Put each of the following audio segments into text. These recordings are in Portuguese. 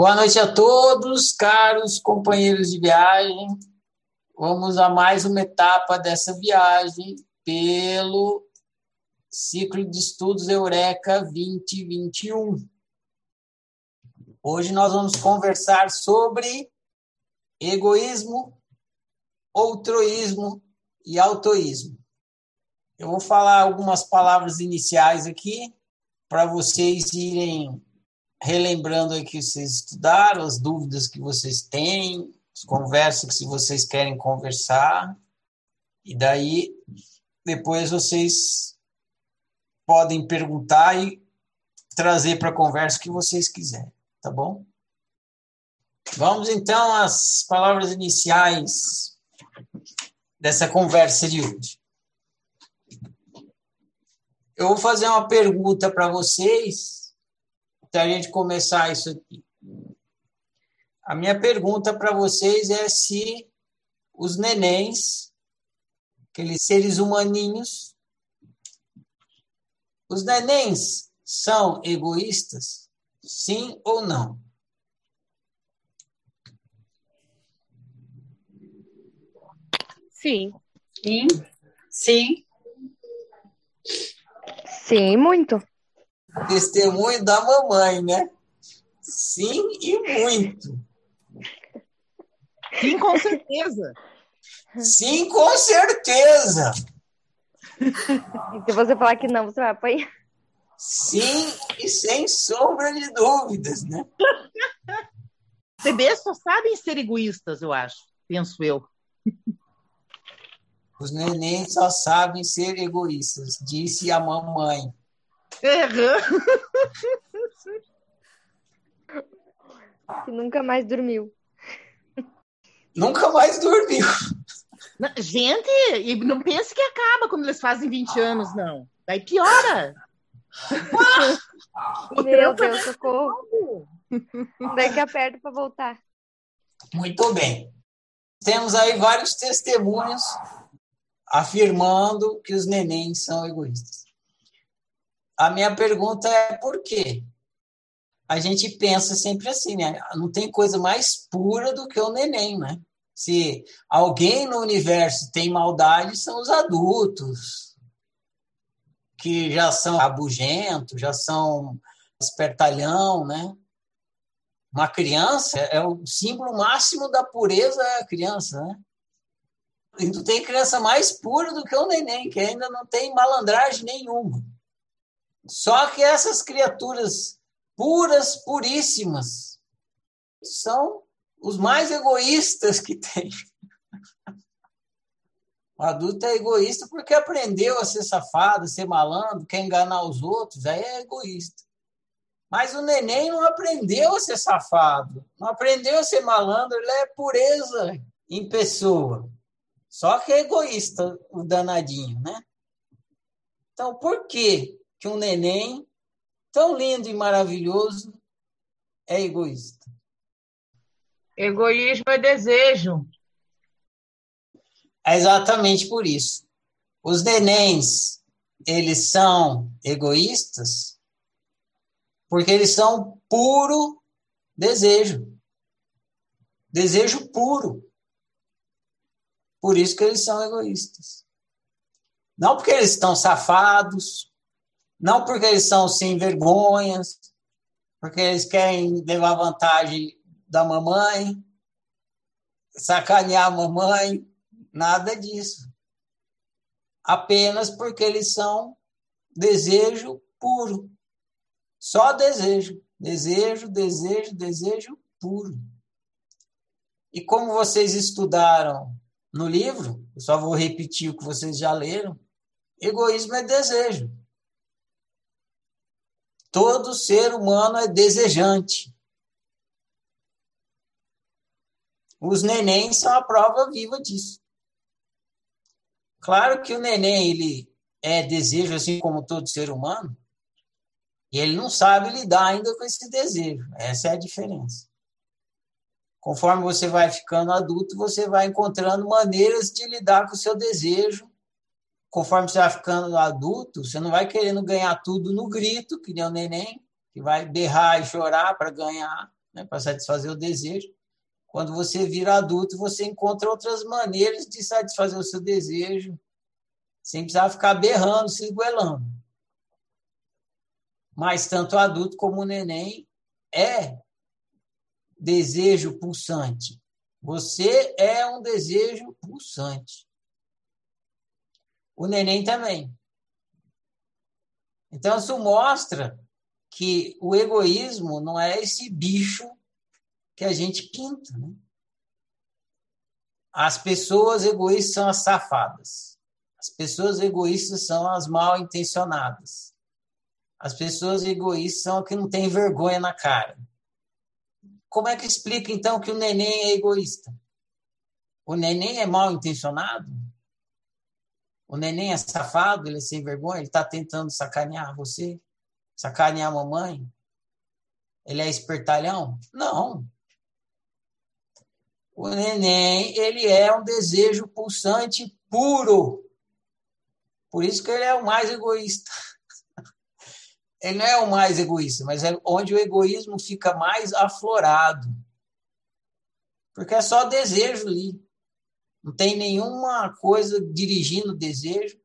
Boa noite a todos, caros companheiros de viagem. Vamos a mais uma etapa dessa viagem pelo ciclo de estudos Eureka 2021. Hoje nós vamos conversar sobre egoísmo, outroísmo e autoísmo. Eu vou falar algumas palavras iniciais aqui para vocês irem relembrando aí que vocês estudaram, as dúvidas que vocês têm, as conversas que se vocês querem conversar. E daí depois vocês podem perguntar e trazer para a conversa o que vocês quiserem, tá bom? Vamos então às palavras iniciais dessa conversa de hoje. Eu vou fazer uma pergunta para vocês, para a gente começar isso aqui. A minha pergunta para vocês é se os nenéns, aqueles seres humaninhos, os nenéns são egoístas? Sim ou não? Sim. Sim. Sim. Sim, muito. Testemunho da mamãe, né? Sim e muito. Sim, com certeza. Sim, com certeza. E se você falar que não, você vai apanhar. Sim e sem sombra de dúvidas, né? Bebês só sabem ser egoístas, eu acho. Penso eu. Os nenéns só sabem ser egoístas, disse a mamãe. Uhum. Que nunca mais dormiu. Nunca mais dormiu. Não, Gente, e não pense que acaba quando eles fazem 20 anos, não. Daí piora. Meu Deus, socorro. Daí que aperta para voltar. Muito bem. Temos aí vários testemunhos afirmando que os nenéns são egoístas. A minha pergunta é por quê? A gente pensa sempre assim, né? Não tem coisa mais pura do que o neném, né? Se alguém no universo tem maldade, são os adultos, que já são rabugentos, já são espertalhão, né? Uma criança é o símbolo máximo da pureza é a criança, né? E não tem criança mais pura do que o neném, que ainda não tem malandragem nenhuma. Só que essas criaturas puras, puríssimas, são os mais egoístas que tem. O adulto é egoísta porque aprendeu a ser safado, a ser malandro, quer enganar os outros, aí é egoísta. Mas o neném não aprendeu a ser safado, não aprendeu a ser malandro, ele é pureza em pessoa. Só que é egoísta o danadinho, né? Então, por que que um neném tão lindo e maravilhoso é egoísta? Egoísmo é desejo. É exatamente por isso. Os nenéns, eles são egoístas porque eles são puro desejo. Desejo puro. Por isso que eles são egoístas. Não porque eles estão safados, não porque eles são sem vergonhas, porque eles querem levar vantagem da mamãe, sacanear a mamãe, nada disso. Apenas porque eles são desejo puro. Só desejo. Desejo, desejo, desejo puro. E como vocês estudaram no livro, eu só vou repetir o que vocês já leram. Egoísmo é desejo. Todo ser humano é desejante. Os nenéns são a prova viva disso. Claro que o neném ele é desejo assim como todo ser humano, e ele não sabe lidar ainda com esse desejo. Essa é a diferença. Conforme você vai ficando adulto, você vai encontrando maneiras de lidar com o seu desejo. Conforme você vai ficando adulto, você não vai querendo ganhar tudo no grito, que nem o neném, que vai berrar e chorar para ganhar. né, para satisfazer o desejo. Quando você vira adulto, você encontra outras maneiras de satisfazer o seu desejo, sem precisar ficar berrando, se esguelando. Mas tanto o adulto como o neném é desejo pulsante. Você é um desejo pulsante. O neném também. Então, isso mostra que o egoísmo não é esse bicho que a gente pinta. Né? As pessoas egoístas são as safadas. As pessoas egoístas são as mal intencionadas. As pessoas egoístas são as que não têm vergonha na cara. Como é que explica, então, que o neném é egoísta? O neném é mal intencionado? O neném é safado, ele é sem vergonha, ele está tentando sacanear você, sacanear a mamãe? Ele é espertalhão? Não. O neném, ele é um desejo pulsante puro. Por isso que ele é o mais egoísta. Ele não é o mais egoísta, mas é onde o egoísmo fica mais aflorado. Porque é só desejo ali. Não tem nenhuma coisa dirigindo o desejo,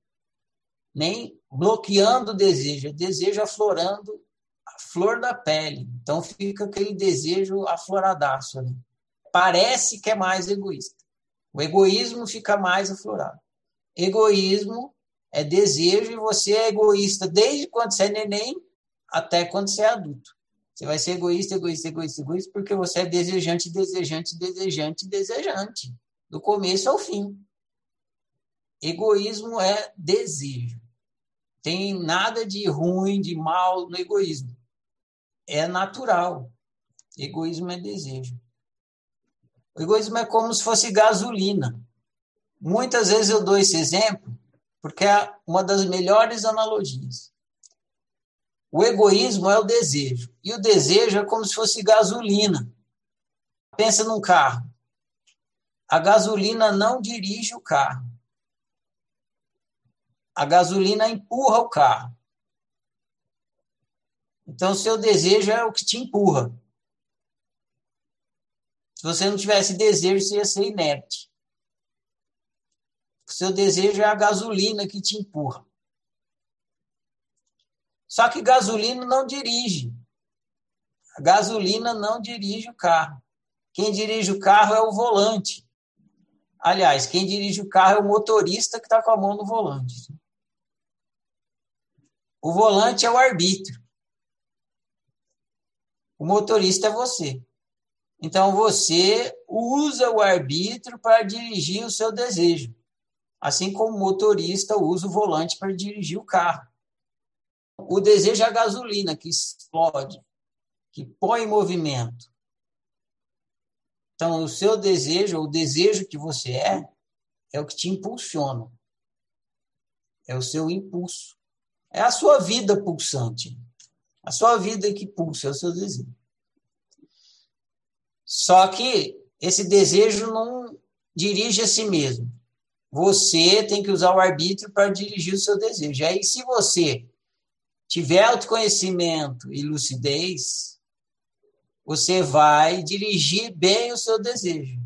nem bloqueando o desejo. É desejo aflorando a flor da pele. Então fica aquele desejo afloradaço ali. Parece que é mais egoísta. O egoísmo fica mais aflorado. Egoísmo é desejo e você é egoísta desde quando você é neném até quando você é adulto. Você vai ser egoísta, egoísta, egoísta, egoísta, porque você é desejante, desejante, desejante, desejante do começo ao fim. Egoísmo é desejo. Tem nada de ruim, de mal no egoísmo. É natural. Egoísmo é desejo. O egoísmo é como se fosse gasolina. Muitas vezes eu dou esse exemplo porque é uma das melhores analogias. O egoísmo é o desejo. E o desejo é como se fosse gasolina. Pensa num carro. A gasolina não dirige o carro. A gasolina empurra o carro. Então, o seu desejo é o que te empurra. Se você não tivesse desejo, você ia ser inerte. O seu desejo é a gasolina que te empurra. Só que gasolina não dirige. A gasolina não dirige o carro. Quem dirige o carro é o volante. Aliás, quem dirige o carro é o motorista que está com a mão no volante. O volante é o arbítrio. O motorista é você. Então você usa o arbítrio para dirigir o seu desejo, assim como o motorista usa o volante para dirigir o carro. O desejo é a gasolina que explode, que põe em movimento. Então, o seu desejo, o desejo que você é, é o que te impulsiona. É o seu impulso. É a sua vida pulsante. A sua vida que pulsa, é o seu desejo. Só que esse desejo não dirige a si mesmo. Você tem que usar o arbítrio para dirigir o seu desejo. Aí, se você tiver autoconhecimento e lucidez, você vai dirigir bem o seu desejo.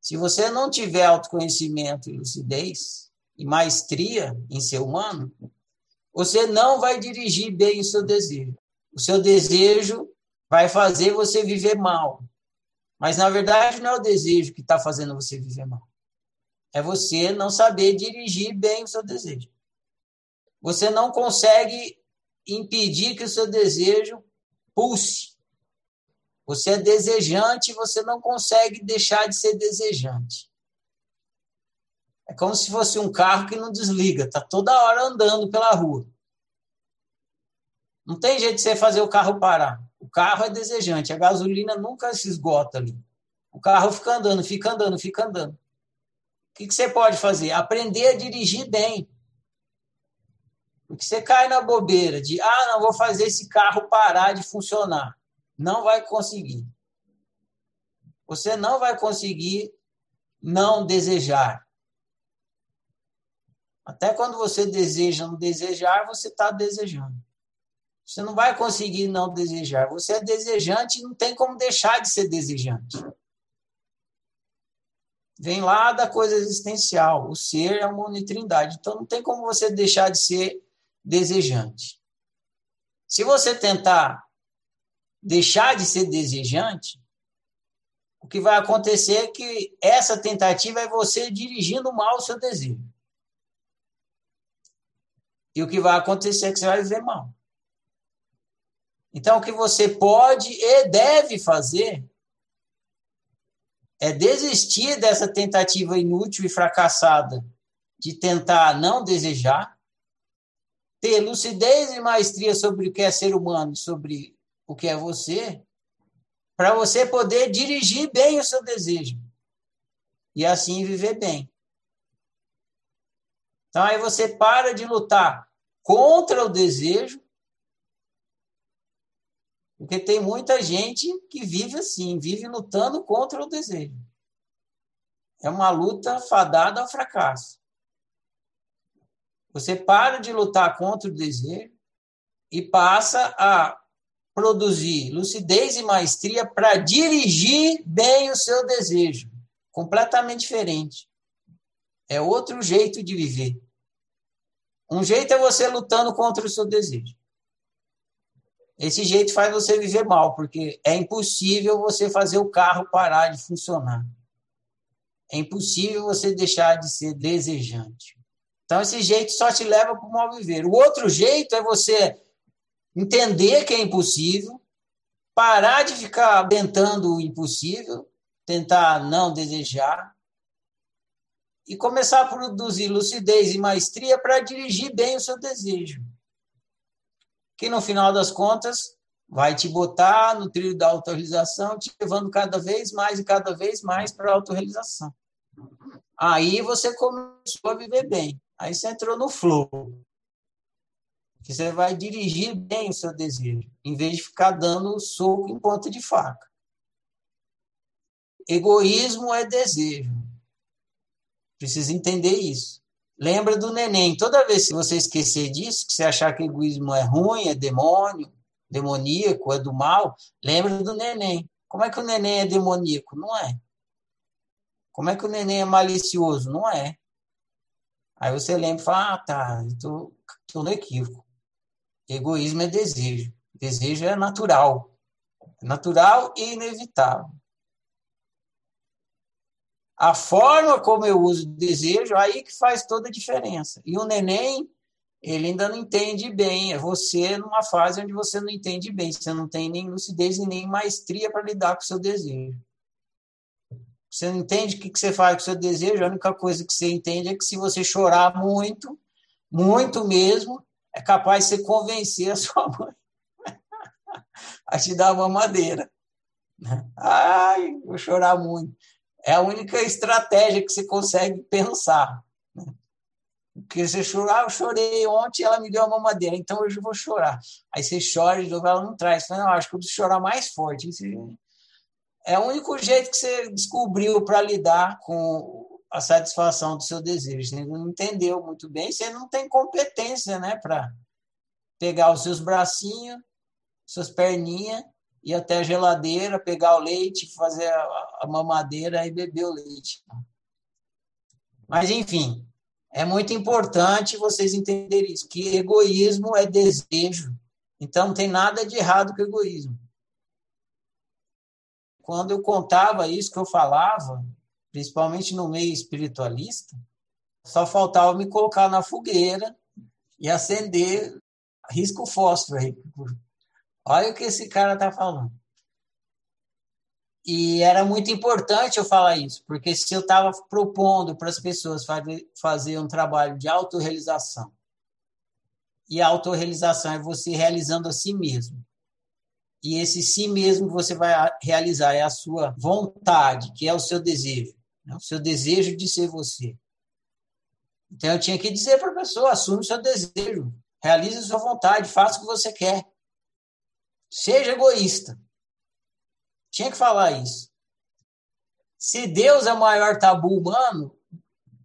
Se você não tiver autoconhecimento e lucidez e maestria em ser humano, você não vai dirigir bem o seu desejo. O seu desejo vai fazer você viver mal. Mas, na verdade, não é o desejo que está fazendo você viver mal. É você não saber dirigir bem o seu desejo. Você não consegue impedir que o seu desejo pulse. Você é desejante e você não consegue deixar de ser desejante. É como se fosse um carro que não desliga, está toda hora andando pela rua. Não tem jeito de você fazer o carro parar. O carro é desejante, a gasolina nunca se esgota ali. O carro fica andando, fica andando, fica andando. O que, que você pode fazer? Aprender a dirigir bem. Porque você cai na bobeira de, ah, não vou fazer esse carro parar de funcionar. Não vai conseguir. Você não vai conseguir não desejar. Até quando você deseja não desejar, você está desejando. Você não vai conseguir não desejar. Você é desejante e não tem como deixar de ser desejante. Vem lá da coisa existencial. O ser é uma unitrindade. Então não tem como você deixar de ser desejante. Se você tentar deixar de ser desejante, o que vai acontecer é que essa tentativa é você dirigindo mal o seu desejo. E o que vai acontecer é que você vai viver mal. Então, o que você pode e deve fazer é desistir dessa tentativa inútil e fracassada de tentar não desejar, ter lucidez e maestria sobre o que é ser humano, sobre o que é você, para você poder dirigir bem o seu desejo e assim viver bem. Então aí você para de lutar contra o desejo, porque tem muita gente que vive assim, vive lutando contra o desejo. É uma luta fadada ao fracasso. Você para de lutar contra o desejo e passa a produzir lucidez e maestria para dirigir bem o seu desejo. Completamente diferente. É outro jeito de viver. Um jeito é você lutando contra o seu desejo. Esse jeito faz você viver mal, porque é impossível você fazer o carro parar de funcionar. É impossível você deixar de ser desejante. Então, esse jeito só te leva para o mal viver. O outro jeito é você entender que é impossível, parar de ficar tentando o impossível, tentar não desejar, e começar a produzir lucidez e maestria para dirigir bem o seu desejo. Que no final das contas vai te botar no trilho da autorrealização, te levando cada vez mais e cada vez mais para a autorrealização. Aí você começou a viver bem. Aí você entrou no flow que você vai dirigir bem o seu desejo, em vez de ficar dando soco em ponta de faca. Egoísmo é desejo. Precisa entender isso. Lembra do neném. Toda vez que você esquecer disso, que você achar que egoísmo é ruim, é demônio, demoníaco, é do mal, lembra do neném. Como é que o neném é demoníaco? Não é. Como é que o neném é malicioso? Não é. Aí você lembra e fala, ah, tá, estou no equívoco. Egoísmo é desejo. Desejo é natural. É natural e inevitável. A forma como eu uso o desejo, aí que faz toda a diferença. E o neném, ele ainda não entende bem. É você numa fase onde você não entende bem. Você não tem nem lucidez e nem maestria para lidar com o seu desejo. Você não entende o que você faz com o seu desejo. A única coisa que você entende é que se você chorar muito, muito mesmo, é capaz de você convencer a sua mãe a te dar uma madeira. Ai, vou chorar muito. É a única estratégia que você consegue pensar. Porque você chora, ah, eu chorei ontem, ela me deu uma madeira, então hoje eu vou chorar. Aí você chora de novo, ela não traz. Você fala, não, acho que eu preciso chorar mais forte. É o único jeito que você descobriu para lidar com a satisfação do seu desejo. Você não entendeu muito bem, você não tem competência né, para pegar os seus bracinhos, suas perninhas, ir até a geladeira, pegar o leite, fazer a, mamadeira e beber o leite. Mas, enfim, é muito importante vocês entenderem isso, que egoísmo é desejo. Então, não tem nada de errado com egoísmo. Quando eu contava isso que eu falava, principalmente no meio espiritualista, só faltava me colocar na fogueira e acender risco fósforo aí. Olha o que esse cara está falando. E era muito importante eu falar isso, porque se eu estava propondo para as pessoas fazer um trabalho de autorrealização, e a autorrealização é você realizando a si mesmo, e esse si mesmo você vai realizar é a sua vontade, que é o seu desejo né? o seu desejo de ser você. Então eu tinha que dizer para a pessoa: assume o seu desejo, realize a sua vontade, faça o que você quer. Seja egoísta. Tinha que falar isso. Se Deus é o maior tabu humano,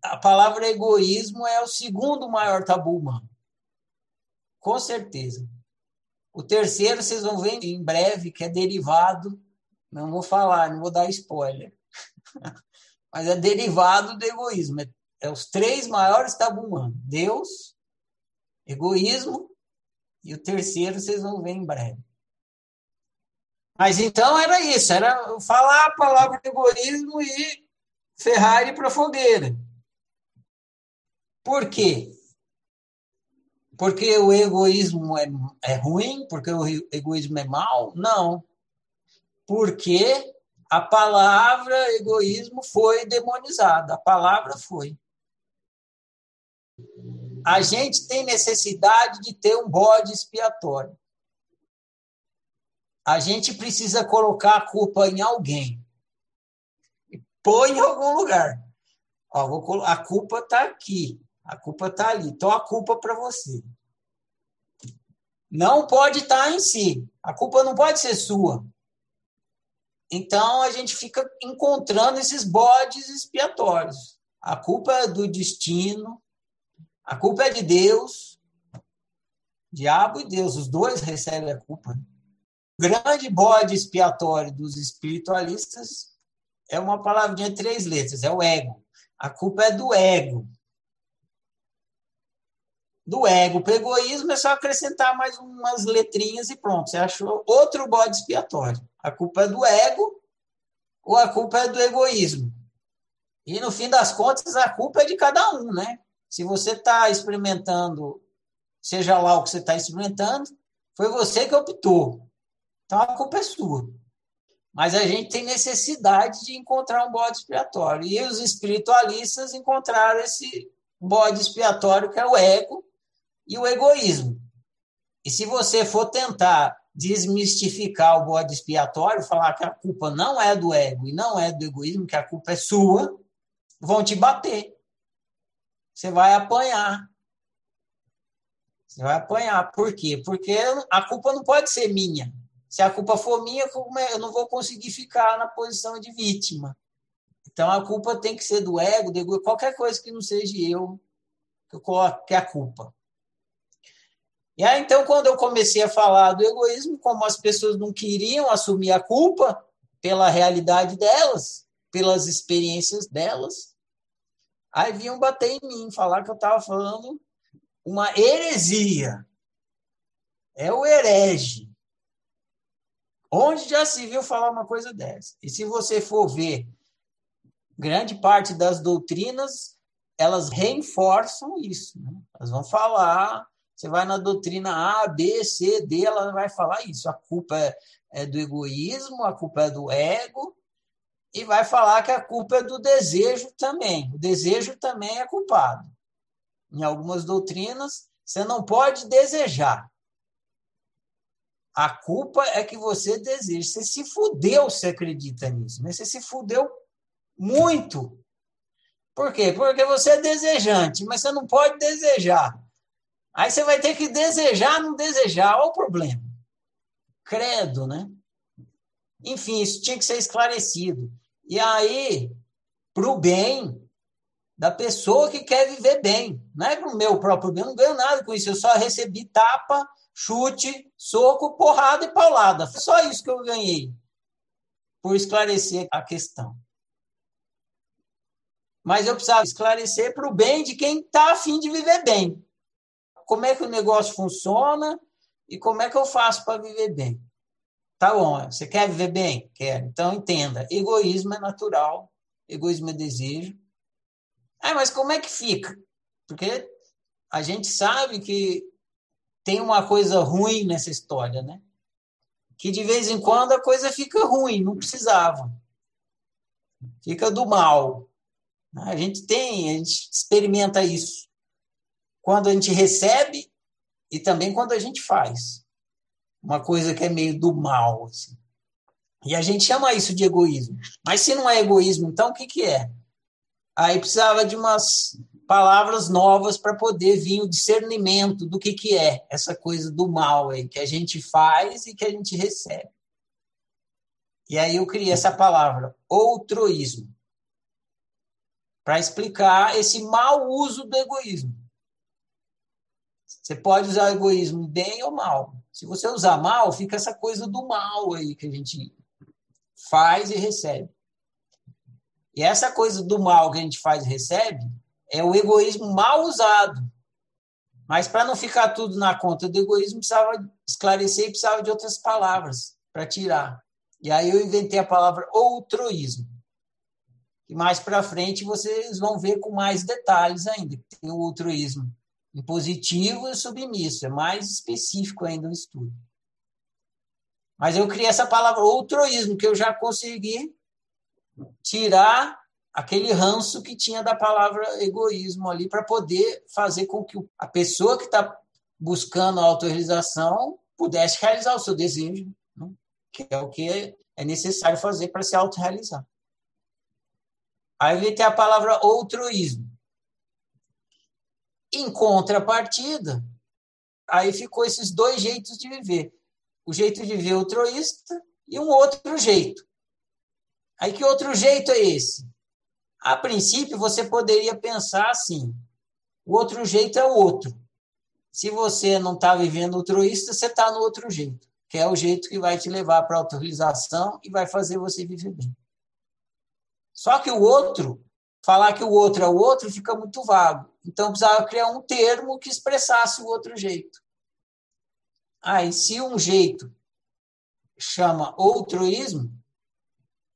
a palavra egoísmo é o segundo maior tabu humano. Com certeza. O terceiro vocês vão ver em breve, que é derivado, não vou falar, não vou dar spoiler, mas é derivado do egoísmo. É, é os três maiores tabu humano: Deus, egoísmo e o terceiro vocês vão ver em breve. Mas então era isso, era falar a palavra egoísmo e Ferrari para fogueira. Por quê? Porque o egoísmo é, é ruim? Porque o egoísmo é mal? Não. Porque a palavra egoísmo foi demonizada. A palavra foi. A gente tem necessidade de ter um bode expiatório. A gente precisa colocar a culpa em alguém. Põe em algum lugar. Ó, vou, a culpa está aqui. A culpa está ali. Então a culpa para você. Não pode estar tá em si. A culpa não pode ser sua. Então a gente fica encontrando esses bodes expiatórios. A culpa é do destino, a culpa é de Deus. Diabo e Deus, os dois recebem a culpa. O grande bode expiatório dos espiritualistas é uma palavrinha de três letras, é o ego. A culpa é do ego do ego para o egoísmo é só acrescentar mais umas letrinhas e pronto. Você achou outro bode expiatório. A culpa é do ego ou a culpa é do egoísmo. E no fim das contas, a culpa é de cada um, né? Se você está experimentando, seja lá o que você está experimentando, foi você que optou. Então a culpa é sua. Mas a gente tem necessidade de encontrar um bode expiatório. E os espiritualistas encontraram esse bode expiatório que é o ego, e o egoísmo. E se você for tentar desmistificar o bode expiatório, falar que a culpa não é do ego e não é do egoísmo, que a culpa é sua, vão te bater. Você vai apanhar. Você vai apanhar. Por quê? Porque a culpa não pode ser minha. Se a culpa for minha, eu não vou conseguir ficar na posição de vítima. Então a culpa tem que ser do ego, do ego, qualquer coisa que não seja eu que eu coloque a culpa. E aí, então, quando eu comecei a falar do egoísmo, como as pessoas não queriam assumir a culpa pela realidade delas, pelas experiências delas, aí vinham bater em mim, falar que eu estava falando uma heresia. É o herege. Onde já se viu falar uma coisa dessa? E se você for ver, grande parte das doutrinas, elas reforçam isso. Né? Elas vão falar você vai na doutrina A, B, C, D, ela vai falar isso. A culpa é, é do egoísmo, a culpa é do ego, e vai falar que a culpa é do desejo também. O desejo também é culpado. Em algumas doutrinas, você não pode desejar. A culpa é que você deseja. Você se fudeu se acredita nisso, mas você se fudeu muito. Por quê? Porque você é desejante, mas você não pode desejar. Aí você vai ter que desejar, não desejar. Olha o problema. Credo, né? Enfim, isso tinha que ser esclarecido. E aí, para o bem da pessoa que quer viver bem. Não é para o meu próprio bem, eu não ganho nada com isso. Eu só recebi tapa, chute, soco, porrada e paulada. Só isso que eu ganhei. Por esclarecer a questão. Mas eu precisava esclarecer para o bem de quem está afim de viver bem como é que o negócio funciona e como é que eu faço para viver bem. Tá bom, você quer viver bem? Quero. Então entenda, egoísmo é natural, egoísmo é desejo. Ah, mas como é que fica? Porque a gente sabe que tem uma coisa ruim nessa história, né? Que de vez em quando a coisa fica ruim, não precisava. Fica do mal. A gente tem, a gente experimenta isso quando a gente recebe e também quando a gente faz. Uma coisa que é meio do mal. Assim. E a gente chama isso de egoísmo. Mas se não é egoísmo, então o que, que é? Aí precisava de umas palavras novas para poder vir o discernimento do que, que é essa coisa do mal aí, que a gente faz e que a gente recebe. E aí eu criei essa palavra, outroísmo, para explicar esse mau uso do egoísmo. Você pode usar egoísmo bem ou mal. Se você usar mal, fica essa coisa do mal aí que a gente faz e recebe. E essa coisa do mal que a gente faz e recebe é o egoísmo mal usado. Mas para não ficar tudo na conta do egoísmo, precisava esclarecer e precisava de outras palavras para tirar. E aí eu inventei a palavra outroísmo. E mais para frente vocês vão ver com mais detalhes ainda. Tem o altruísmo impositivo e submisso, é mais específico ainda o estudo. Mas eu criei essa palavra outroísmo, que eu já consegui tirar aquele ranço que tinha da palavra egoísmo ali para poder fazer com que a pessoa que está buscando a autorrealização pudesse realizar o seu desejo, né? que é o que é necessário fazer para se autorrealizar. Aí ele tem a palavra altruísmo. Em contrapartida, aí ficou esses dois jeitos de viver. O jeito de viver altruísta e um outro jeito. Aí que outro jeito é esse? A princípio, você poderia pensar assim: o outro jeito é o outro. Se você não está vivendo altruísta, você está no outro jeito, que é o jeito que vai te levar para a autorização e vai fazer você viver bem. Só que o outro, falar que o outro é o outro, fica muito vago. Então precisava criar um termo que expressasse o outro jeito. Aí, se um jeito chama altruísmo,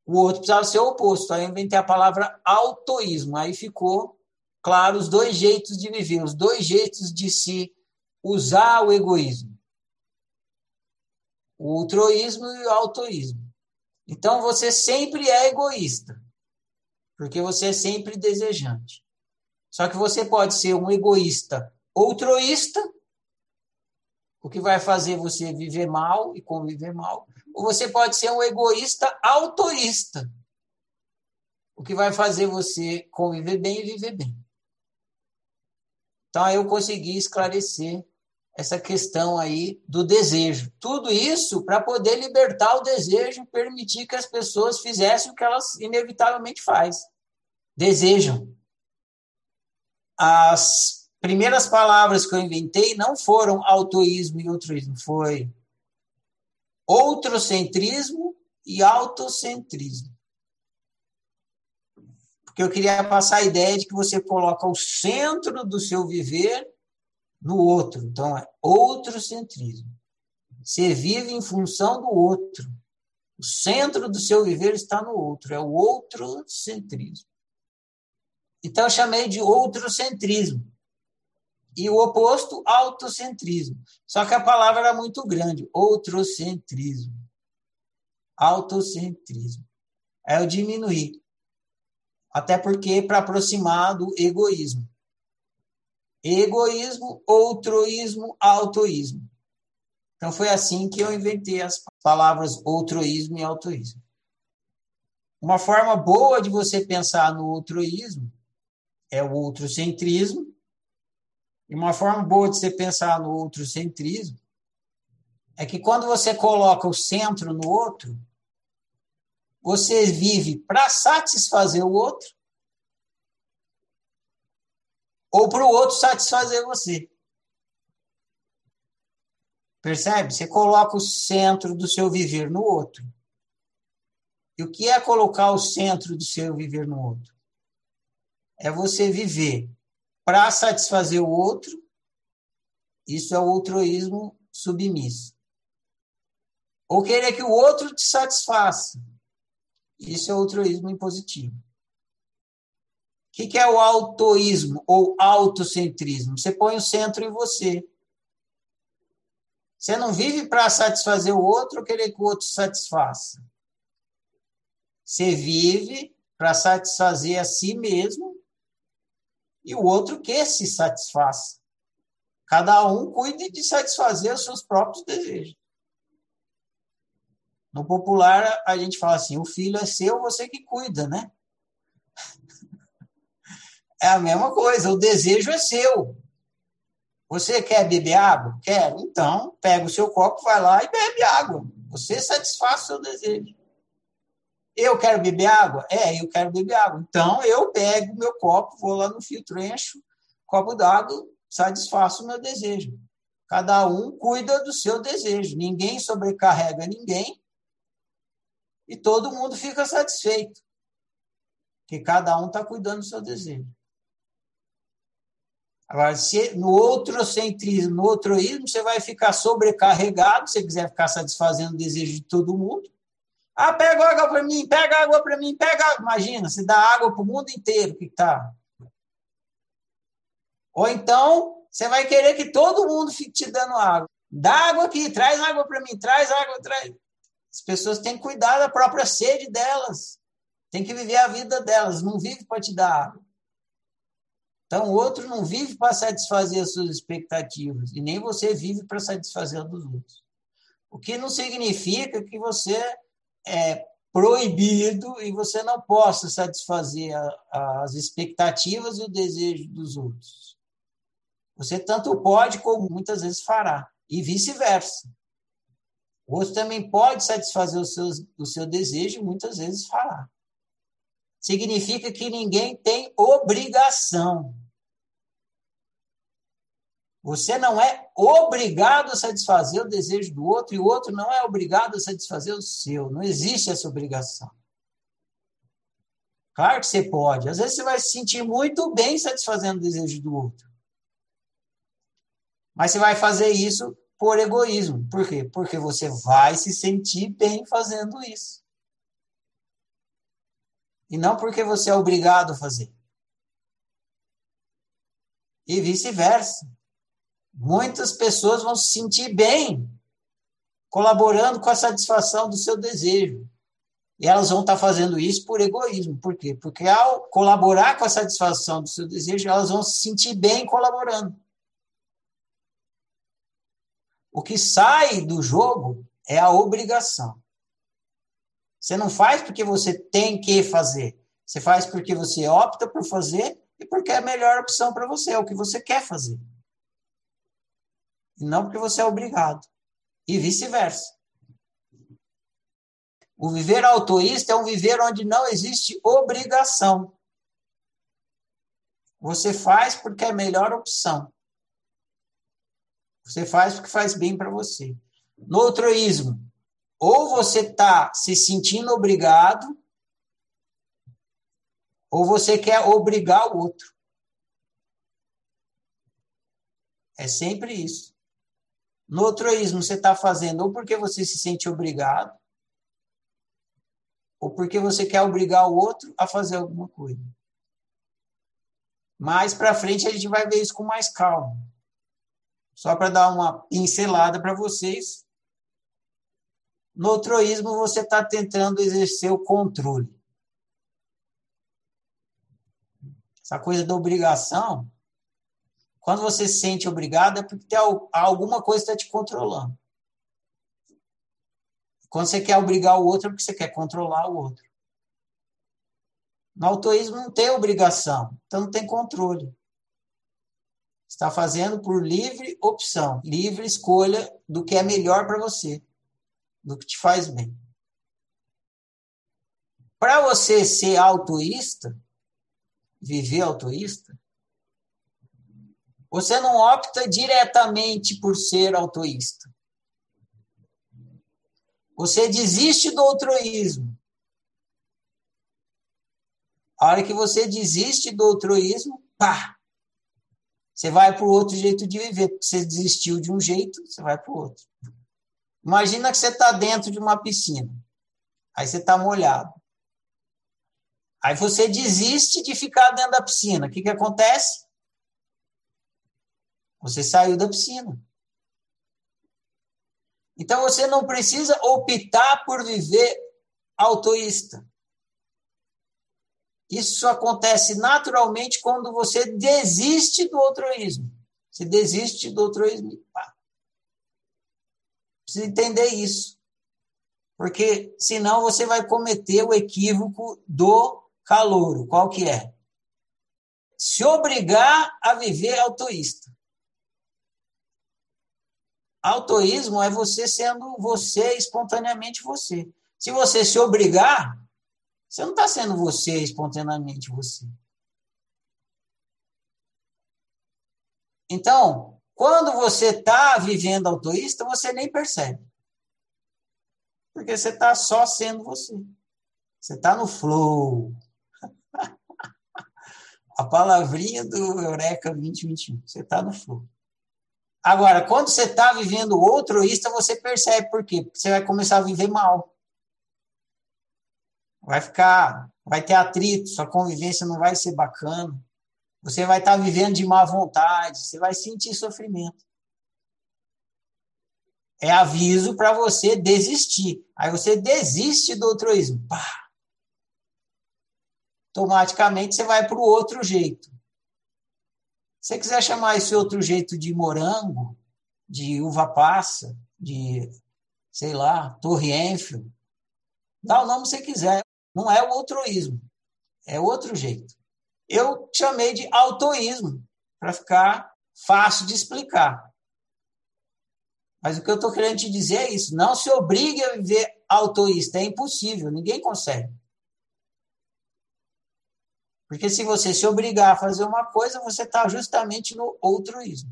o outro precisava ser o oposto. Aí eu inventei a palavra autoísmo. Aí ficou claro os dois jeitos de viver, os dois jeitos de se usar o egoísmo. O altruísmo e o autoísmo. Então você sempre é egoísta porque você é sempre desejante. Só que você pode ser um egoísta outroísta, o que vai fazer você viver mal e conviver mal, ou você pode ser um egoísta autorista, o que vai fazer você conviver bem e viver bem. Então, eu consegui esclarecer essa questão aí do desejo. Tudo isso para poder libertar o desejo permitir que as pessoas fizessem o que elas inevitavelmente fazem, desejam. As primeiras palavras que eu inventei não foram autoísmo e altruísmo, foi outrocentrismo e autocentrismo. Porque eu queria passar a ideia de que você coloca o centro do seu viver no outro. Então, é outrocentrismo. Você vive em função do outro. O centro do seu viver está no outro, é o outrocentrismo. Então, eu chamei de outrocentrismo. E o oposto, autocentrismo. Só que a palavra era muito grande, outrocentrismo. Autocentrismo. Aí eu diminuí. Até porque para aproximar do egoísmo egoísmo, outroísmo, autoísmo. Então foi assim que eu inventei as palavras outroísmo e autoísmo. Uma forma boa de você pensar no outroísmo é o outrocentrismo. E uma forma boa de você pensar no outrocentrismo é que quando você coloca o centro no outro, você vive para satisfazer o outro ou para o outro satisfazer você. Percebe? Você coloca o centro do seu viver no outro. E o que é colocar o centro do seu viver no outro? É você viver para satisfazer o outro. Isso é o altruísmo submisso. Ou querer que o outro te satisfaça. Isso é altruísmo impositivo que, que é o autoísmo ou autocentrismo? Você põe o centro em você. Você não vive para satisfazer o outro ou querer que o outro satisfaça. Você vive para satisfazer a si mesmo e o outro que se satisfaça. Cada um cuide de satisfazer os seus próprios desejos. No popular, a gente fala assim: o filho é seu, você que cuida, né? É a mesma coisa, o desejo é seu. Você quer beber água? Quer? Então, pega o seu copo, vai lá e bebe água. Você satisfaz o seu desejo. Eu quero beber água? É, eu quero beber água. Então, eu pego o meu copo, vou lá no filtro, encho copo d'água, satisfaço o meu desejo. Cada um cuida do seu desejo. Ninguém sobrecarrega ninguém e todo mundo fica satisfeito. Porque cada um está cuidando do seu desejo. Agora, se no outrocentrismo, no outroísmo, você vai ficar sobrecarregado, se quiser ficar satisfazendo o desejo de todo mundo. Ah, pega água para mim, pega água para mim, pega água. Imagina, você dá água para o mundo inteiro, que tá. Ou então, você vai querer que todo mundo fique te dando água. Dá água aqui, traz água para mim, traz água, traz. As pessoas têm que cuidar da própria sede delas. Tem que viver a vida delas, não vive para te dar água. Então, o outro não vive para satisfazer as suas expectativas, e nem você vive para satisfazer a dos outros. O que não significa que você é proibido e você não possa satisfazer a, as expectativas e o desejo dos outros. Você tanto pode como muitas vezes fará, e vice-versa. O outro também pode satisfazer o seu, o seu desejo e muitas vezes fará. Significa que ninguém tem obrigação você não é obrigado a satisfazer o desejo do outro e o outro não é obrigado a satisfazer o seu. Não existe essa obrigação. Claro que você pode. Às vezes você vai se sentir muito bem satisfazendo o desejo do outro. Mas você vai fazer isso por egoísmo. Por quê? Porque você vai se sentir bem fazendo isso. E não porque você é obrigado a fazer. E vice-versa. Muitas pessoas vão se sentir bem colaborando com a satisfação do seu desejo. E elas vão estar fazendo isso por egoísmo. Por quê? Porque ao colaborar com a satisfação do seu desejo, elas vão se sentir bem colaborando. O que sai do jogo é a obrigação. Você não faz porque você tem que fazer. Você faz porque você opta por fazer e porque é a melhor opção para você, é o que você quer fazer e não porque você é obrigado. E vice-versa. O viver autoísta é um viver onde não existe obrigação. Você faz porque é a melhor opção. Você faz porque faz bem para você. No altruísmo, ou você está se sentindo obrigado, ou você quer obrigar o outro. É sempre isso. No altruísmo, você está fazendo ou porque você se sente obrigado, ou porque você quer obrigar o outro a fazer alguma coisa. Mais para frente a gente vai ver isso com mais calma. Só para dar uma pincelada para vocês. No altruísmo, você está tentando exercer o controle. Essa coisa da obrigação quando você se sente obrigado, é porque tem alguma coisa está te controlando. Quando você quer obrigar o outro, é porque você quer controlar o outro. No autoísmo não tem obrigação, então não tem controle. Está fazendo por livre opção, livre escolha do que é melhor para você, do que te faz bem. Para você ser autoísta, viver autoísta, você não opta diretamente por ser altruísta. Você desiste do altruísmo. A hora que você desiste do altruísmo, pá! Você vai para o outro jeito de viver. Você desistiu de um jeito, você vai para o outro. Imagina que você está dentro de uma piscina. Aí você está molhado. Aí você desiste de ficar dentro da piscina. O que, que acontece? Você saiu da piscina. Então você não precisa optar por viver autoísta. Isso acontece naturalmente quando você desiste do altruísmo. Você desiste do altruísmo. Precisa entender isso. Porque senão você vai cometer o equívoco do calouro. Qual que é? Se obrigar a viver autoísta. Autoísmo é você sendo você espontaneamente você. Se você se obrigar, você não está sendo você espontaneamente você. Então, quando você está vivendo autoísta, você nem percebe. Porque você está só sendo você. Você está no flow. A palavrinha do Eureka 2021. Você está no flow. Agora, quando você está vivendo outroísta, você percebe por quê? Porque você vai começar a viver mal. Vai ficar, vai ter atrito, sua convivência não vai ser bacana. Você vai estar tá vivendo de má vontade, você vai sentir sofrimento. É aviso para você desistir. Aí você desiste do altruísmo. Pá. Automaticamente você vai para o outro jeito. Você quiser chamar esse outro jeito de morango, de uva passa, de, sei lá, torre Enfield, dá o nome que você quiser. Não é o altruísmo. É outro jeito. Eu chamei de autoísmo, para ficar fácil de explicar. Mas o que eu estou querendo te dizer é isso. Não se obrigue a viver autoísta. É impossível. Ninguém consegue. Porque se você se obrigar a fazer uma coisa, você está justamente no altruísmo.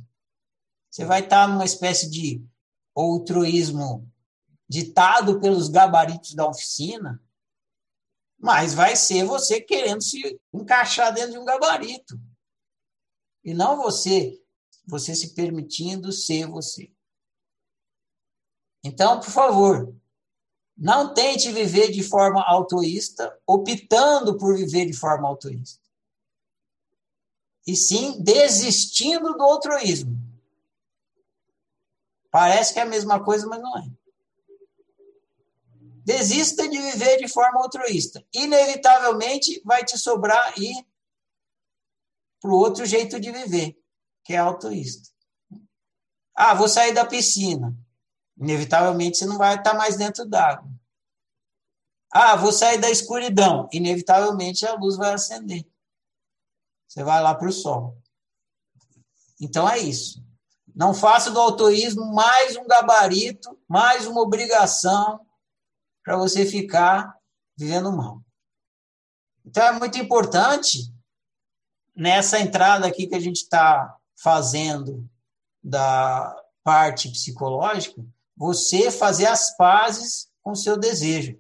Você vai estar tá numa espécie de altruísmo ditado pelos gabaritos da oficina, mas vai ser você querendo se encaixar dentro de um gabarito. E não você, você se permitindo ser você. Então, por favor, não tente viver de forma autoísta, optando por viver de forma autoísta. E sim desistindo do altruísmo. Parece que é a mesma coisa, mas não é. Desista de viver de forma altruísta. Inevitavelmente vai te sobrar ir para o outro jeito de viver, que é altruísta. Ah, vou sair da piscina. Inevitavelmente você não vai estar mais dentro d'água. Ah, vou sair da escuridão. Inevitavelmente a luz vai acender. Você vai lá para o sol. Então é isso. Não faça do autoísmo mais um gabarito, mais uma obrigação para você ficar vivendo mal. Então é muito importante nessa entrada aqui que a gente está fazendo da parte psicológica, você fazer as pazes com o seu desejo.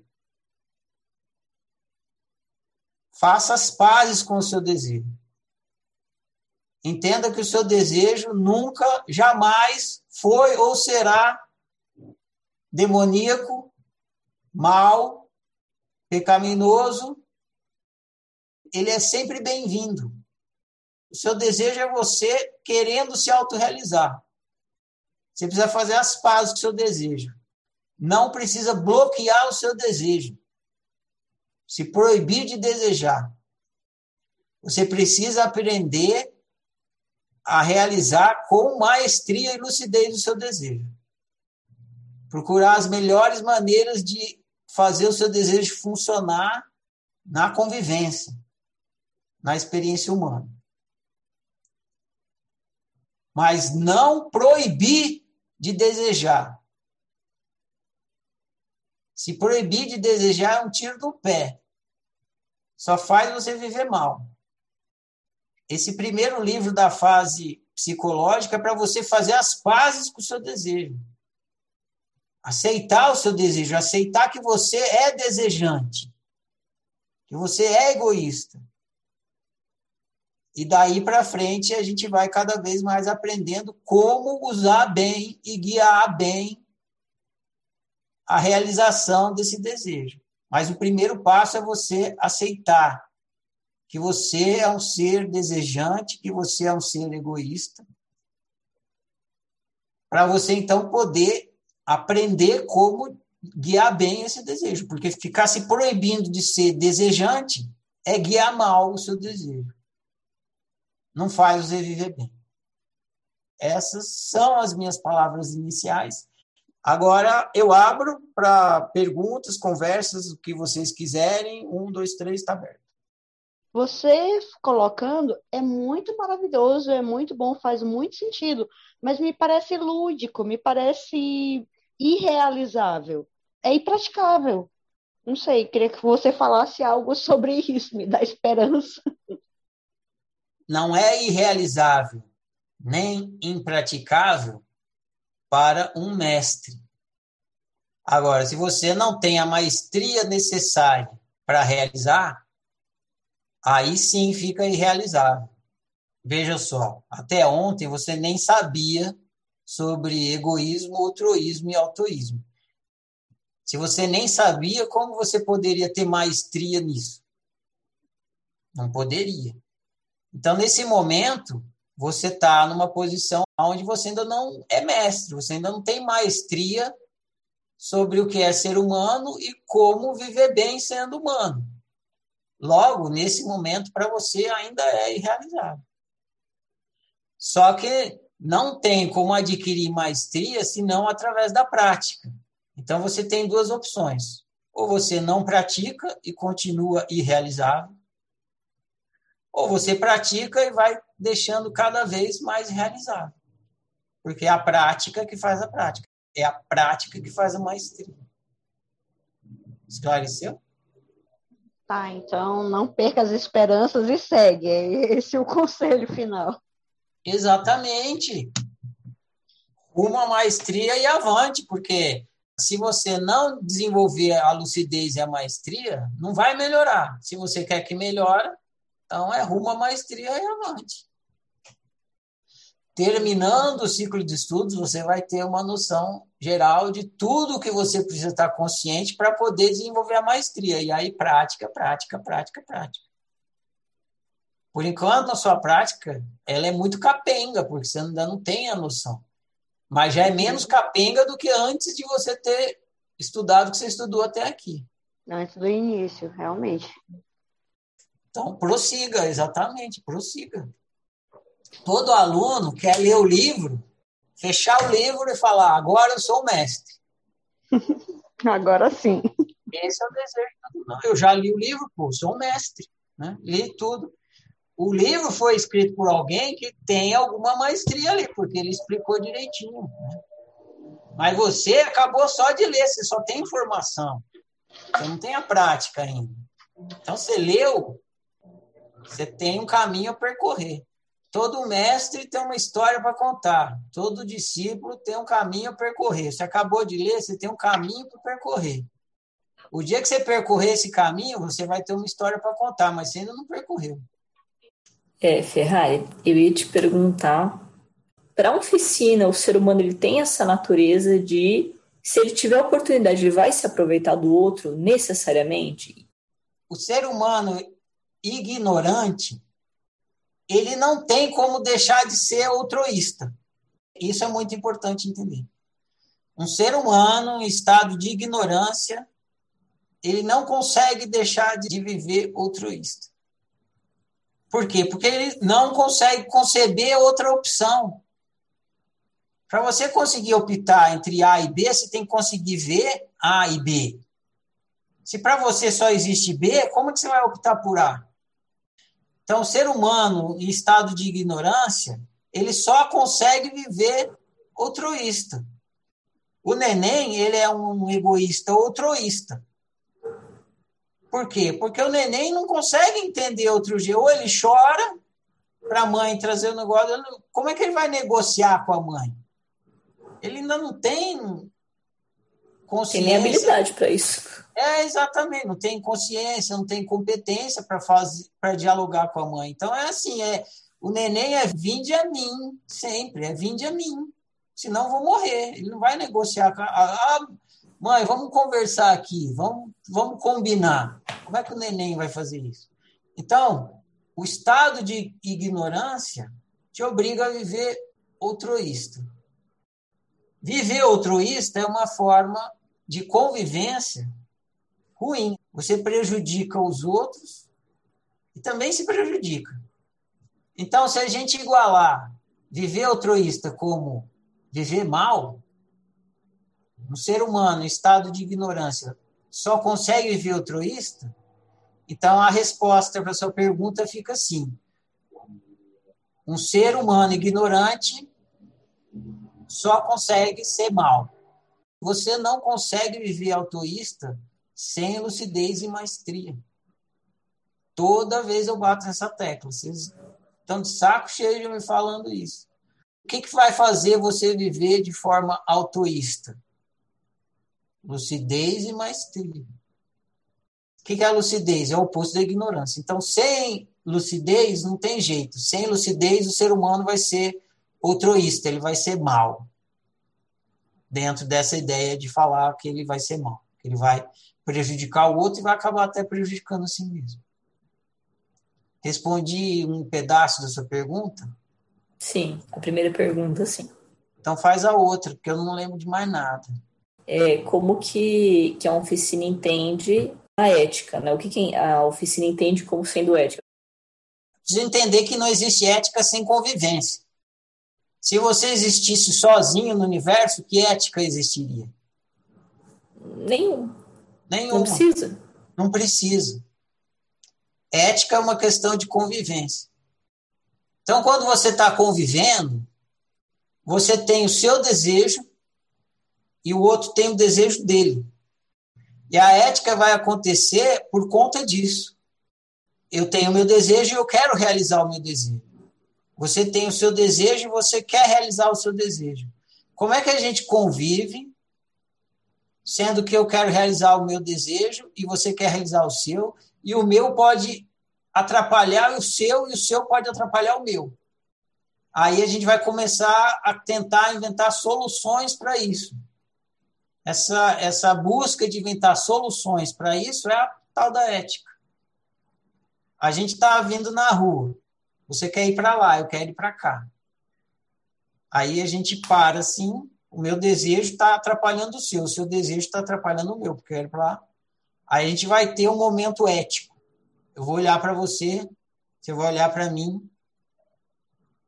Faça as pazes com o seu desejo. Entenda que o seu desejo nunca, jamais foi ou será demoníaco, mal, pecaminoso. Ele é sempre bem-vindo. O seu desejo é você querendo se autorrealizar. Você precisa fazer as pazes com o seu desejo. Não precisa bloquear o seu desejo. Se proibir de desejar. Você precisa aprender a realizar com maestria e lucidez o seu desejo. Procurar as melhores maneiras de fazer o seu desejo funcionar na convivência, na experiência humana. Mas não proibir de desejar. Se proibir de desejar é um tiro no pé. Só faz você viver mal. Esse primeiro livro da fase psicológica é para você fazer as pazes com o seu desejo. Aceitar o seu desejo, aceitar que você é desejante, que você é egoísta. E daí para frente a gente vai cada vez mais aprendendo como usar bem e guiar bem a realização desse desejo. Mas o primeiro passo é você aceitar que você é um ser desejante, que você é um ser egoísta, para você então poder aprender como guiar bem esse desejo, porque ficar se proibindo de ser desejante é guiar mal o seu desejo não faz você viver bem. Essas são as minhas palavras iniciais. Agora eu abro para perguntas, conversas, o que vocês quiserem. Um, dois, três, está aberto. Você colocando é muito maravilhoso, é muito bom, faz muito sentido, mas me parece lúdico, me parece irrealizável. É impraticável. Não sei, queria que você falasse algo sobre isso, me dá esperança não é irrealizável, nem impraticável para um mestre. Agora, se você não tem a maestria necessária para realizar, aí sim fica irrealizável. Veja só, até ontem você nem sabia sobre egoísmo, altruísmo e autoísmo. Se você nem sabia, como você poderia ter maestria nisso? Não poderia. Então, nesse momento, você está numa posição onde você ainda não é mestre, você ainda não tem maestria sobre o que é ser humano e como viver bem sendo humano. Logo, nesse momento, para você ainda é irrealizável. Só que não tem como adquirir maestria senão através da prática. Então, você tem duas opções. Ou você não pratica e continua irrealizável, ou você pratica e vai deixando cada vez mais realizável. Porque é a prática que faz a prática. É a prática que faz a maestria. Esclareceu? Tá, então não perca as esperanças e segue. Esse é o conselho final. Exatamente. Uma maestria e avante, porque se você não desenvolver a lucidez e a maestria, não vai melhorar. Se você quer que melhore, então é rumo à maestria e avante. Terminando o ciclo de estudos, você vai ter uma noção geral de tudo que você precisa estar consciente para poder desenvolver a maestria. E aí, prática, prática, prática, prática. Por enquanto, a sua prática ela é muito capenga, porque você ainda não tem a noção. Mas já é menos capenga do que antes de você ter estudado o que você estudou até aqui. Antes do início, realmente. Então, prossiga, exatamente, prossiga. Todo aluno quer ler o livro, fechar o livro e falar: agora eu sou o mestre. agora sim. Esse é o desejo. Não, eu já li o livro, pô, sou o mestre. Né? Li tudo. O livro foi escrito por alguém que tem alguma maestria ali, porque ele explicou direitinho. Né? Mas você acabou só de ler, você só tem informação. Você não tem a prática ainda. Então você leu, você tem um caminho a percorrer. Todo mestre tem uma história para contar. Todo discípulo tem um caminho a percorrer. Você acabou de ler, você tem um caminho para percorrer. O dia que você percorrer esse caminho, você vai ter uma história para contar, mas você ainda não percorreu. É, Ferrari, eu ia te perguntar, para a oficina, o ser humano ele tem essa natureza de, se ele tiver a oportunidade, ele vai se aproveitar do outro necessariamente? O ser humano ignorante, ele não tem como deixar de ser altruísta. Isso é muito importante entender. Um ser humano em estado de ignorância, ele não consegue deixar de viver altruísta. Por quê? Porque ele não consegue conceber outra opção. Para você conseguir optar entre A e B, você tem que conseguir ver A e B. Se para você só existe B, como que você vai optar por A? Então, o ser humano em estado de ignorância, ele só consegue viver altruísta. O neném, ele é um egoísta altruísta. Por quê? Porque o neném não consegue entender outro jeito. Ou ele chora para a mãe trazer o negócio. Como é que ele vai negociar com a mãe? Ele ainda não tem consciência. Tem habilidade para isso. É, exatamente. Não tem consciência, não tem competência para fazer, para dialogar com a mãe. Então é assim, é o neném é vinde a mim, sempre, é vinde a mim. Senão eu vou morrer. Ele não vai negociar com a, a, Mãe, vamos conversar aqui, vamos, vamos combinar. Como é que o neném vai fazer isso? Então, o estado de ignorância te obriga a viver altruísta. Viver altruísta é uma forma de convivência ruim. Você prejudica os outros e também se prejudica. Então, se a gente igualar viver altruísta como viver mal, um ser humano em estado de ignorância só consegue viver altruísta, então a resposta para sua pergunta fica assim: um ser humano ignorante só consegue ser mal. Você não consegue viver altruísta sem lucidez e maestria. Toda vez eu bato nessa tecla. Vocês estão de saco cheio de me falando isso. O que, que vai fazer você viver de forma altruísta? Lucidez e maestria. O que, que é a lucidez? É o oposto da ignorância. Então, sem lucidez, não tem jeito. Sem lucidez, o ser humano vai ser altruísta, ele vai ser mal. Dentro dessa ideia de falar que ele vai ser mal, que ele vai prejudicar o outro e vai acabar até prejudicando a si mesmo. Respondi um pedaço da sua pergunta? Sim, a primeira pergunta, sim. Então faz a outra, porque eu não lembro de mais nada. É, como que, que a oficina entende a ética, né? O que, que a oficina entende como sendo ética? Precisa entender que não existe ética sem convivência. Se você existisse sozinho no universo, que ética existiria? Nenhum. Nenhuma. Não precisa. Não precisa. Ética é uma questão de convivência. Então, quando você está convivendo, você tem o seu desejo e o outro tem o desejo dele. E a ética vai acontecer por conta disso. Eu tenho o meu desejo e eu quero realizar o meu desejo. Você tem o seu desejo e você quer realizar o seu desejo. Como é que a gente convive, sendo que eu quero realizar o meu desejo e você quer realizar o seu, e o meu pode atrapalhar o seu e o seu pode atrapalhar o meu. Aí a gente vai começar a tentar inventar soluções para isso. Essa, essa busca de inventar soluções para isso é a tal da ética. A gente está vindo na rua. Você quer ir para lá, eu quero ir para cá. Aí a gente para assim, o meu desejo está atrapalhando o seu, o seu desejo está atrapalhando o meu, porque eu para lá. Aí a gente vai ter um momento ético. Eu vou olhar para você, você vai olhar para mim,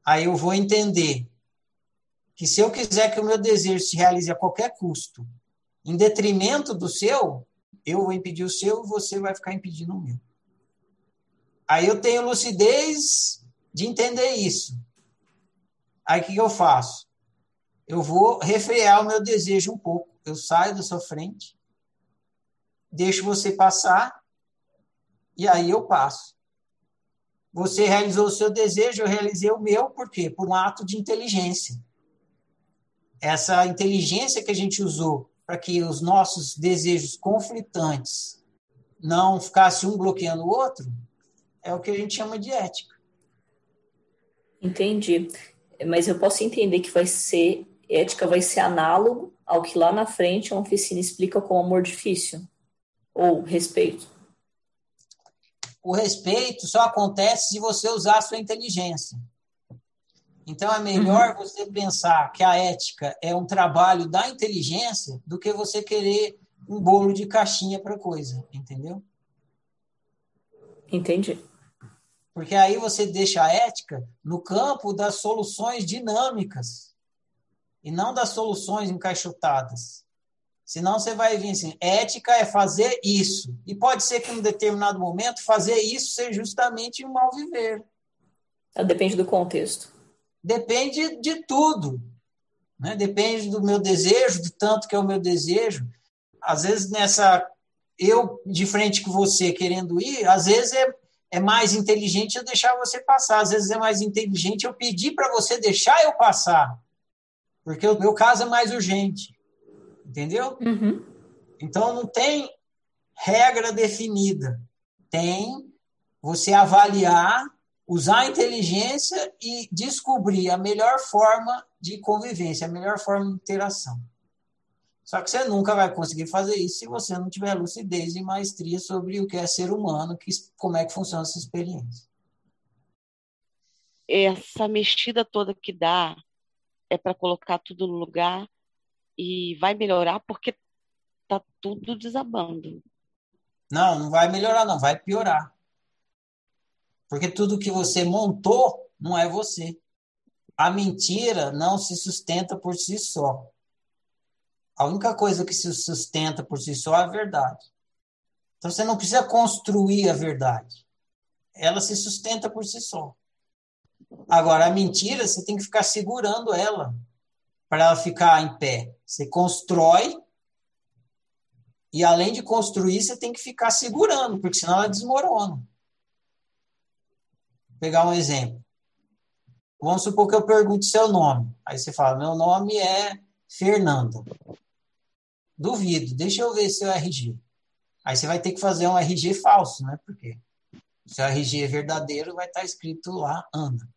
aí eu vou entender que se eu quiser que o meu desejo se realize a qualquer custo, em detrimento do seu, eu vou impedir o seu você vai ficar impedindo o meu. Aí eu tenho lucidez de entender isso. Aí o que eu faço? Eu vou refrear o meu desejo um pouco. Eu saio da sua frente, deixo você passar e aí eu passo. Você realizou o seu desejo, eu realizei o meu, por quê? Por um ato de inteligência. Essa inteligência que a gente usou para que os nossos desejos conflitantes não ficassem um bloqueando o outro, é o que a gente chama de ética. Entendi. Mas eu posso entender que vai ser, ética vai ser análogo ao que lá na frente a oficina explica como amor difícil ou respeito o respeito só acontece se você usar a sua inteligência. Então é melhor uhum. você pensar que a ética é um trabalho da inteligência do que você querer um bolo de caixinha para coisa, entendeu? Entendi. Porque aí você deixa a ética no campo das soluções dinâmicas e não das soluções encaixotadas. Senão você vai vir assim, ética é fazer isso. E pode ser que em um determinado momento fazer isso seja justamente um mal viver. É, depende do contexto. Depende de tudo. Né? Depende do meu desejo, do tanto que é o meu desejo. Às vezes nessa eu de frente com você querendo ir, às vezes é, é mais inteligente eu deixar você passar, às vezes é mais inteligente eu pedir para você deixar eu passar, porque o meu caso é mais urgente. Entendeu? Uhum. Então não tem regra definida. Tem você avaliar, usar a inteligência e descobrir a melhor forma de convivência, a melhor forma de interação. Só que você nunca vai conseguir fazer isso se você não tiver lucidez e maestria sobre o que é ser humano, que, como é que funciona essa experiência. Essa mexida toda que dá é para colocar tudo no lugar e vai melhorar porque tá tudo desabando. Não, não vai melhorar, não, vai piorar. Porque tudo que você montou não é você. A mentira não se sustenta por si só. A única coisa que se sustenta por si só é a verdade. Então você não precisa construir a verdade. Ela se sustenta por si só. Agora, a mentira, você tem que ficar segurando ela para ela ficar em pé. Você constrói e além de construir, você tem que ficar segurando, porque senão ela desmorona. Vou pegar um exemplo. vamos supor que eu pergunte seu nome. Aí você fala, meu nome é Fernanda. Duvido, deixa eu ver seu RG. Aí você vai ter que fazer um RG falso, né? Porque seu RG é verdadeiro, vai estar escrito lá Ana.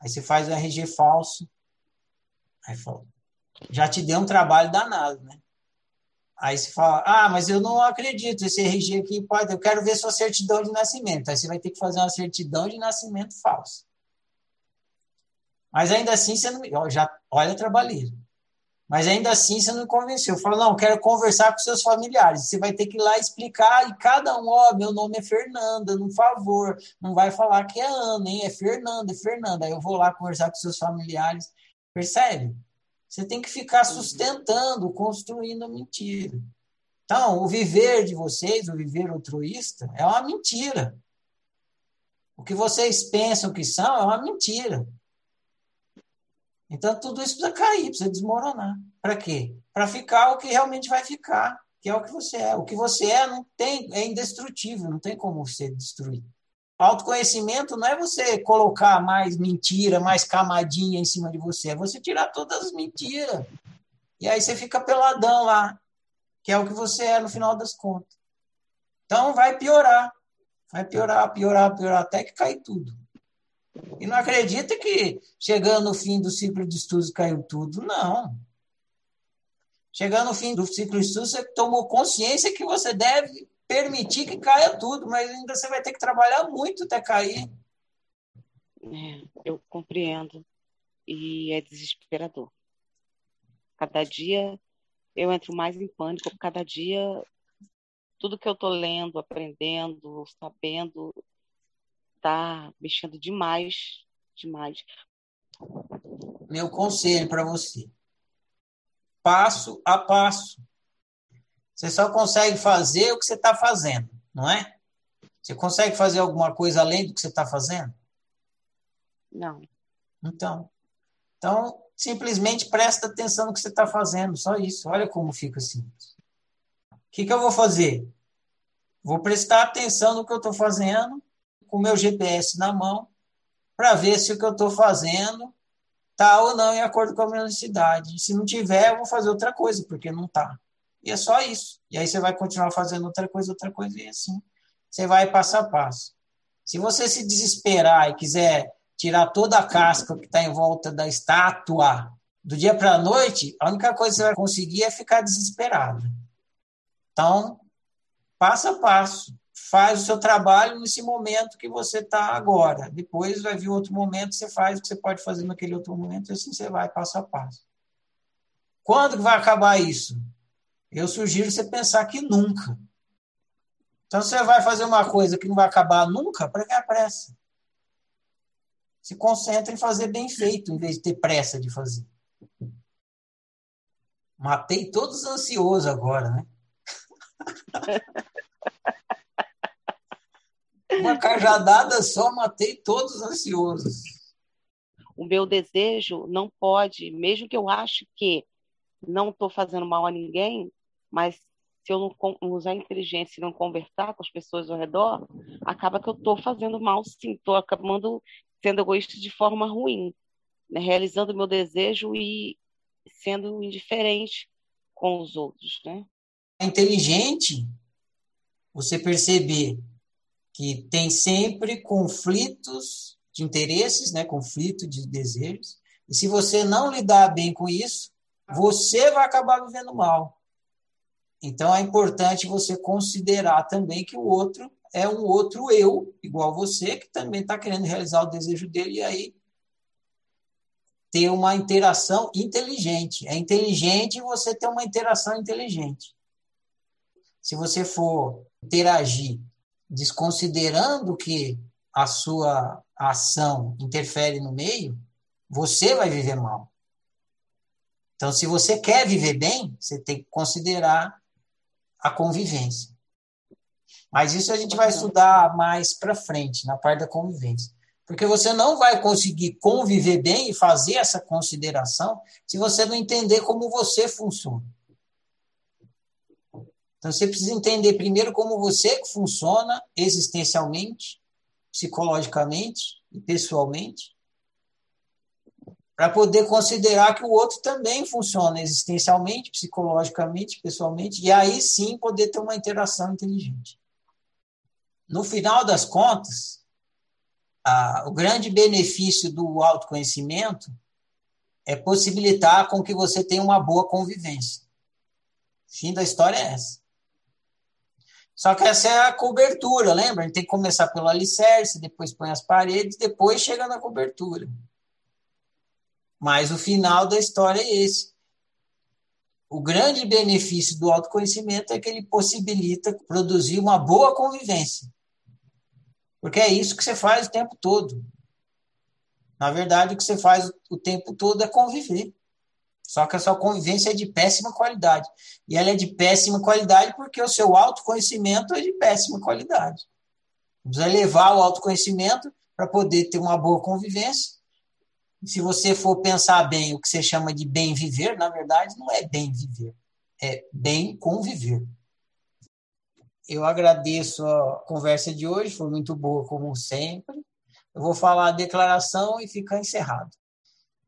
Aí você faz o RG falso. Aí fala, já te deu um trabalho danado, né? Aí você fala, ah, mas eu não acredito, esse RG aqui pode, eu quero ver sua certidão de nascimento. Aí você vai ter que fazer uma certidão de nascimento falsa. Mas ainda assim você não. Já, olha a trabalheira. Mas ainda assim você não me convenceu. Fala, não, quero conversar com seus familiares. Você vai ter que ir lá explicar, e cada um, ó, oh, meu nome é Fernanda, no favor. Não vai falar que é Ana, hein? É Fernanda, é Fernanda. Aí eu vou lá conversar com seus familiares. Percebe? Você tem que ficar sustentando, construindo a mentira. Então, o viver de vocês, o viver altruísta, é uma mentira. O que vocês pensam que são é uma mentira. Então, tudo isso precisa cair, precisa desmoronar. Para quê? Para ficar o que realmente vai ficar, que é o que você é. O que você é não tem, é indestrutível, não tem como ser destruído. Autoconhecimento não é você colocar mais mentira, mais camadinha em cima de você, é você tirar todas as mentiras. E aí você fica peladão lá, que é o que você é no final das contas. Então vai piorar. Vai piorar, piorar, piorar, até que cai tudo. E não acredita que chegando no fim do ciclo de estudos caiu tudo. Não. Chegando no fim do ciclo de estudos, você tomou consciência que você deve permitir que caia tudo, mas ainda você vai ter que trabalhar muito até cair. É, eu compreendo. E é desesperador. Cada dia eu entro mais em pânico, cada dia tudo que eu estou lendo, aprendendo, sabendo, está mexendo demais, demais. Meu conselho para você: passo a passo. Você só consegue fazer o que você está fazendo, não é? Você consegue fazer alguma coisa além do que você está fazendo? Não. Então, então simplesmente presta atenção no que você está fazendo, só isso. Olha como fica simples. O que, que eu vou fazer? Vou prestar atenção no que eu estou fazendo, com o meu GPS na mão, para ver se o que eu estou fazendo está ou não em acordo com a minha necessidade. Se não tiver, eu vou fazer outra coisa, porque não está. E é só isso. E aí você vai continuar fazendo outra coisa, outra coisa, e assim você vai passo a passo. Se você se desesperar e quiser tirar toda a casca que está em volta da estátua do dia para a noite, a única coisa que você vai conseguir é ficar desesperado. Então, passo a passo. Faz o seu trabalho nesse momento que você está agora. Depois vai vir outro momento, você faz o que você pode fazer naquele outro momento, e assim você vai passo a passo. Quando que vai acabar isso? Eu sugiro você pensar que nunca. Então, você vai fazer uma coisa que não vai acabar nunca, para que a pressa? Se concentra em fazer bem feito, em vez de ter pressa de fazer. Matei todos ansiosos agora, né? Uma cajadada só, matei todos ansiosos. O meu desejo não pode, mesmo que eu ache que não estou fazendo mal a ninguém, mas se eu não usar inteligência e não conversar com as pessoas ao redor, acaba que eu estou fazendo mal, sim, estou acabando sendo egoísta de forma ruim, né? realizando meu desejo e sendo indiferente com os outros, né? É inteligente você perceber que tem sempre conflitos de interesses, né? Conflito de desejos. E se você não lidar bem com isso, você vai acabar vivendo mal. Então é importante você considerar também que o outro é um outro eu, igual você, que também está querendo realizar o desejo dele, e aí ter uma interação inteligente. É inteligente você ter uma interação inteligente. Se você for interagir desconsiderando que a sua ação interfere no meio, você vai viver mal. Então, se você quer viver bem, você tem que considerar a convivência. Mas isso a gente vai estudar mais para frente, na parte da convivência. Porque você não vai conseguir conviver bem e fazer essa consideração se você não entender como você funciona. Então você precisa entender primeiro como você funciona existencialmente, psicologicamente e pessoalmente, para poder considerar que o outro também funciona existencialmente, psicologicamente, pessoalmente, e aí sim poder ter uma interação inteligente. No final das contas, a, o grande benefício do autoconhecimento é possibilitar com que você tenha uma boa convivência. Fim da história é essa. Só que essa é a cobertura, lembra? A gente tem que começar pelo alicerce, depois põe as paredes, depois chega na cobertura. Mas o final da história é esse. O grande benefício do autoconhecimento é que ele possibilita produzir uma boa convivência. Porque é isso que você faz o tempo todo. Na verdade, o que você faz o tempo todo é conviver. Só que a sua convivência é de péssima qualidade. E ela é de péssima qualidade porque o seu autoconhecimento é de péssima qualidade. Precisa levar o autoconhecimento para poder ter uma boa convivência se você for pensar bem, o que você chama de bem viver, na verdade, não é bem viver, é bem conviver. Eu agradeço a conversa de hoje, foi muito boa, como sempre. Eu vou falar a declaração e ficar encerrado.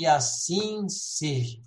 E assim seja.